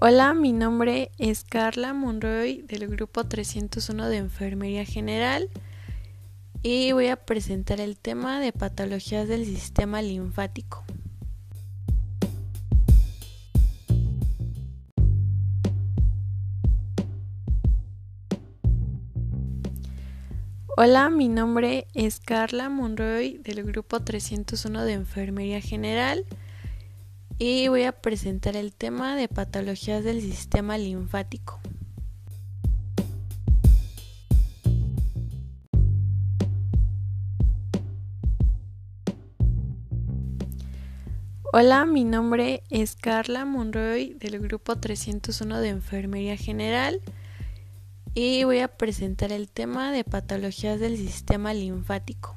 Hola, mi nombre es Carla Monroy del grupo 301 de Enfermería General y voy a presentar el tema de patologías del sistema linfático. Hola, mi nombre es Carla Monroy del grupo 301 de Enfermería General y voy a presentar el tema de patologías del sistema linfático. Hola, mi nombre es Carla Monroy del grupo 301 de Enfermería General y voy a presentar el tema de patologías del sistema linfático.